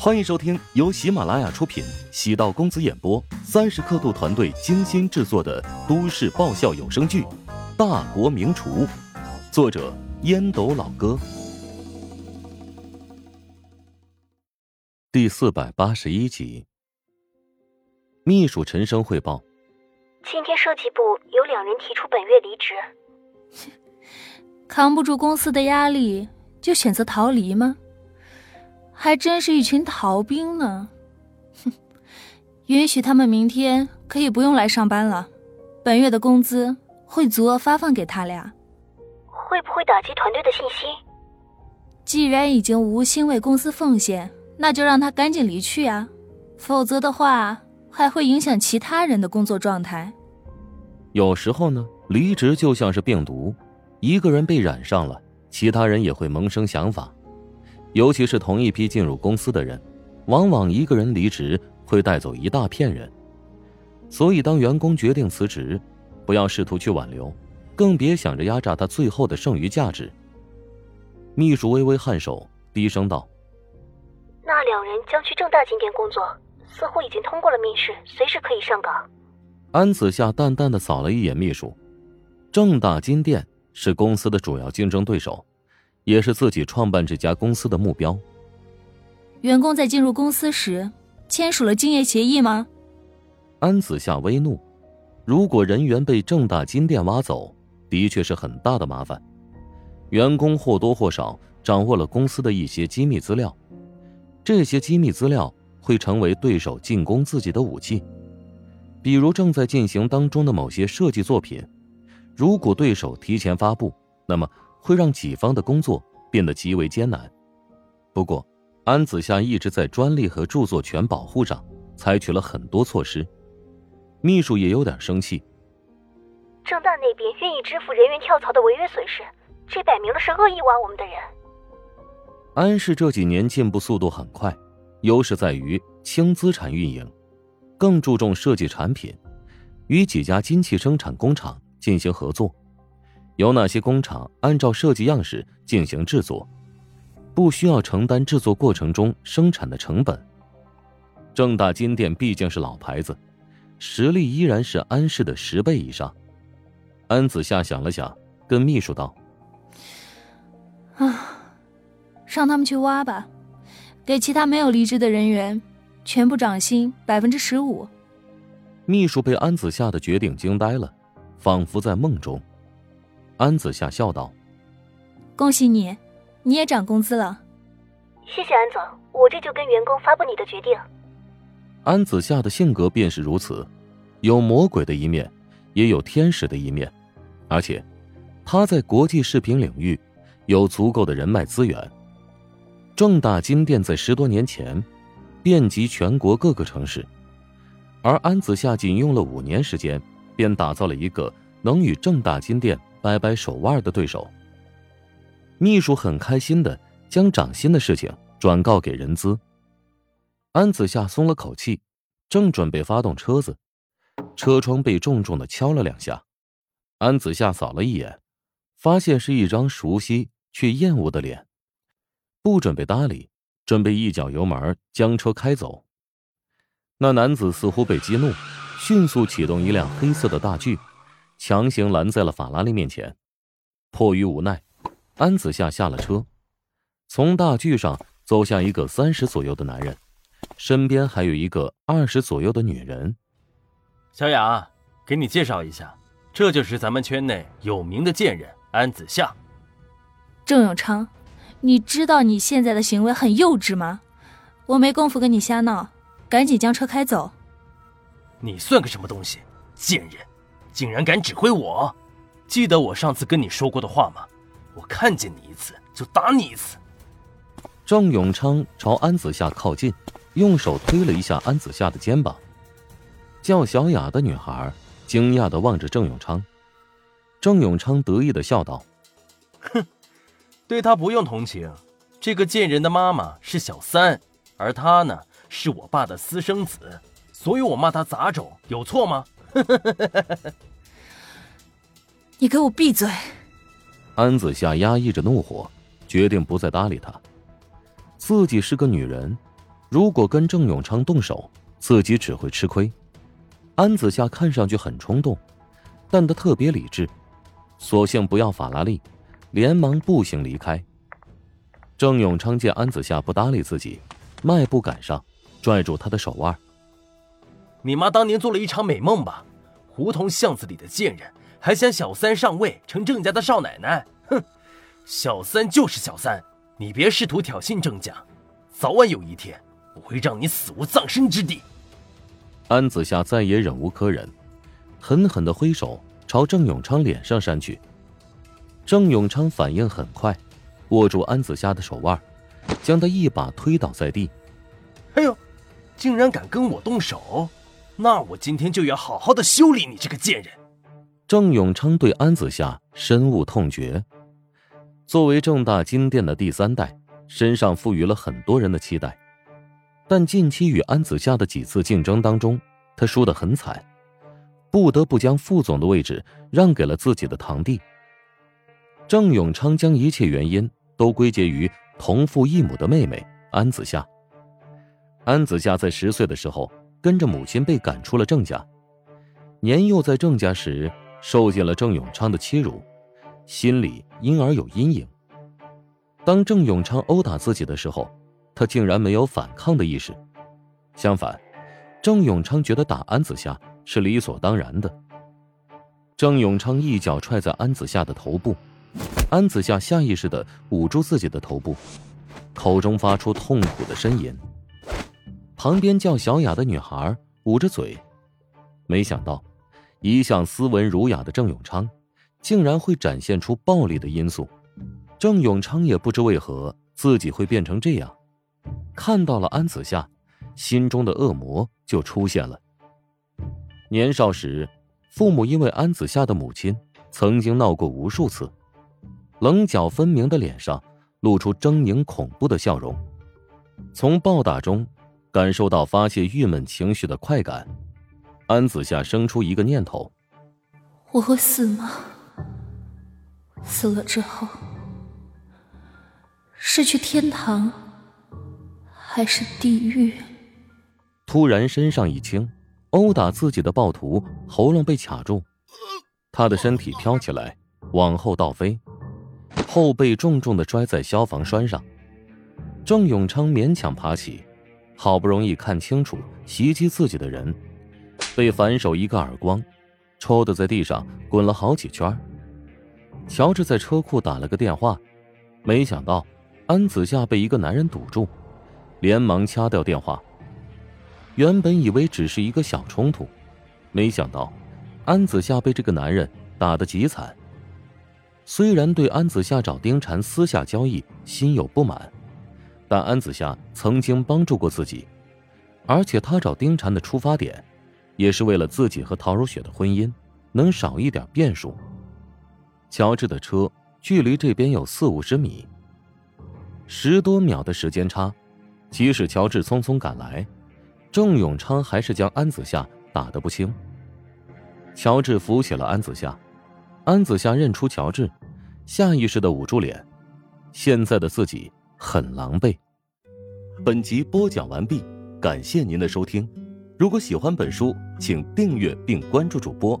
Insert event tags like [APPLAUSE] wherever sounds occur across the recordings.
欢迎收听由喜马拉雅出品、喜道公子演播、三十刻度团队精心制作的都市爆笑有声剧《大国名厨》，作者烟斗老哥，第四百八十一集。秘书陈生汇报：今天设计部有两人提出本月离职，[LAUGHS] 扛不住公司的压力就选择逃离吗？还真是一群逃兵呢！哼，允许他们明天可以不用来上班了，本月的工资会足额发放给他俩。会不会打击团队的信心？既然已经无心为公司奉献，那就让他赶紧离去啊！否则的话，还会影响其他人的工作状态。有时候呢，离职就像是病毒，一个人被染上了，其他人也会萌生想法。尤其是同一批进入公司的人，往往一个人离职会带走一大片人。所以，当员工决定辞职，不要试图去挽留，更别想着压榨他最后的剩余价值。秘书微微颔首，低声道：“那两人将去正大金店工作，似乎已经通过了面试，随时可以上岗。”安子夏淡淡的扫了一眼秘书，正大金店是公司的主要竞争对手。也是自己创办这家公司的目标。员工在进入公司时签署了竞业协议吗？安子夏微怒，如果人员被正大金店挖走，的确是很大的麻烦。员工或多或少掌握了公司的一些机密资料，这些机密资料会成为对手进攻自己的武器。比如正在进行当中的某些设计作品，如果对手提前发布，那么。会让己方的工作变得极为艰难。不过，安子夏一直在专利和著作权保护上采取了很多措施。秘书也有点生气。正大那边愿意支付人员跳槽的违约损失，这摆明了是恶意挖我们的人。安氏这几年进步速度很快，优势在于轻资产运营，更注重设计产品，与几家金器生产工厂进行合作。由哪些工厂按照设计样式进行制作，不需要承担制作过程中生产的成本。正大金店毕竟是老牌子，实力依然是安氏的十倍以上。安子夏想了想，跟秘书道：“啊，让他们去挖吧，给其他没有离职的人员全部涨薪百分之十五。”秘书被安子夏的决定惊呆了，仿佛在梦中。安子夏笑道：“恭喜你，你也涨工资了。谢谢安总，我这就跟员工发布你的决定。”安子夏的性格便是如此，有魔鬼的一面，也有天使的一面，而且他在国际视频领域有足够的人脉资源。正大金店在十多年前遍及全国各个城市，而安子夏仅用了五年时间，便打造了一个能与正大金店。掰掰手腕的对手。秘书很开心的将涨薪的事情转告给人资。安子夏松了口气，正准备发动车子，车窗被重重的敲了两下。安子夏扫了一眼，发现是一张熟悉却厌恶的脸，不准备搭理，准备一脚油门将车开走。那男子似乎被激怒，迅速启动一辆黑色的大巨。强行拦在了法拉利面前，迫于无奈，安子夏下了车，从大巨上走下一个三十左右的男人，身边还有一个二十左右的女人。小雅，给你介绍一下，这就是咱们圈内有名的贱人安子夏。郑永昌，你知道你现在的行为很幼稚吗？我没工夫跟你瞎闹，赶紧将车开走。你算个什么东西，贱人！竟然敢指挥我！记得我上次跟你说过的话吗？我看见你一次就打你一次。郑永昌朝安子夏靠近，用手推了一下安子夏的肩膀。叫小雅的女孩惊讶的望着郑永昌。郑永昌得意的笑道：“哼，对他不用同情。这个贱人的妈妈是小三，而他呢是我爸的私生子，所以我骂他杂种，有错吗？” [LAUGHS] 你给我闭嘴！安子夏压抑着怒火，决定不再搭理他。自己是个女人，如果跟郑永昌动手，自己只会吃亏。安子夏看上去很冲动，但他特别理智，索性不要法拉利，连忙步行离开。郑永昌见安子夏不搭理自己，迈步赶上，拽住他的手腕：“你妈当年做了一场美梦吧？胡同巷子里的贱人还想小三上位，成郑家的少奶奶？哼，小三就是小三，你别试图挑衅郑家，早晚有一天我会让你死无葬身之地。”安子夏再也忍无可忍，狠狠的挥手朝郑永昌脸上扇去。郑永昌反应很快，握住安子夏的手腕，将他一把推倒在地。哎呦，竟然敢跟我动手！那我今天就要好好的修理你这个贱人！郑永昌对安子夏深恶痛绝。作为正大金店的第三代，身上赋予了很多人的期待。但近期与安子夏的几次竞争当中，他输得很惨，不得不将副总的位置让给了自己的堂弟。郑永昌将一切原因都归结于同父异母的妹妹安子夏。安子夏在十岁的时候跟着母亲被赶出了郑家，年幼在郑家时受尽了郑永昌的欺辱，心里因而有阴影。当郑永昌殴打自己的时候。他竟然没有反抗的意识，相反，郑永昌觉得打安子夏是理所当然的。郑永昌一脚踹在安子夏的头部，安子夏下意识的捂住自己的头部，口中发出痛苦的呻吟。旁边叫小雅的女孩捂着嘴，没想到，一向斯文儒雅的郑永昌，竟然会展现出暴力的因素。郑永昌也不知为何自己会变成这样。看到了安子夏，心中的恶魔就出现了。年少时，父母因为安子夏的母亲曾经闹过无数次，棱角分明的脸上露出狰狞恐怖的笑容。从暴打中感受到发泄郁闷情绪的快感，安子夏生出一个念头：我会死吗？死了之后，是去天堂？还是地狱。突然，身上一轻，殴打自己的暴徒喉咙被卡住，他的身体飘起来，往后倒飞，后背重重的摔在消防栓上。郑永昌勉强爬起，好不容易看清楚袭击自己的人，被反手一个耳光，抽的在地上滚了好几圈。乔治在车库打了个电话，没想到安子夏被一个男人堵住。连忙掐掉电话。原本以为只是一个小冲突，没想到安子夏被这个男人打得极惨。虽然对安子夏找丁禅私下交易心有不满，但安子夏曾经帮助过自己，而且他找丁禅的出发点，也是为了自己和陶如雪的婚姻能少一点变数。乔治的车距离这边有四五十米，十多秒的时间差。即使乔治匆匆赶来，郑永昌还是将安子夏打得不轻。乔治扶起了安子夏，安子夏认出乔治，下意识的捂住脸，现在的自己很狼狈。本集播讲完毕，感谢您的收听。如果喜欢本书，请订阅并关注主播。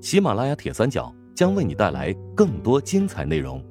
喜马拉雅铁三角将为你带来更多精彩内容。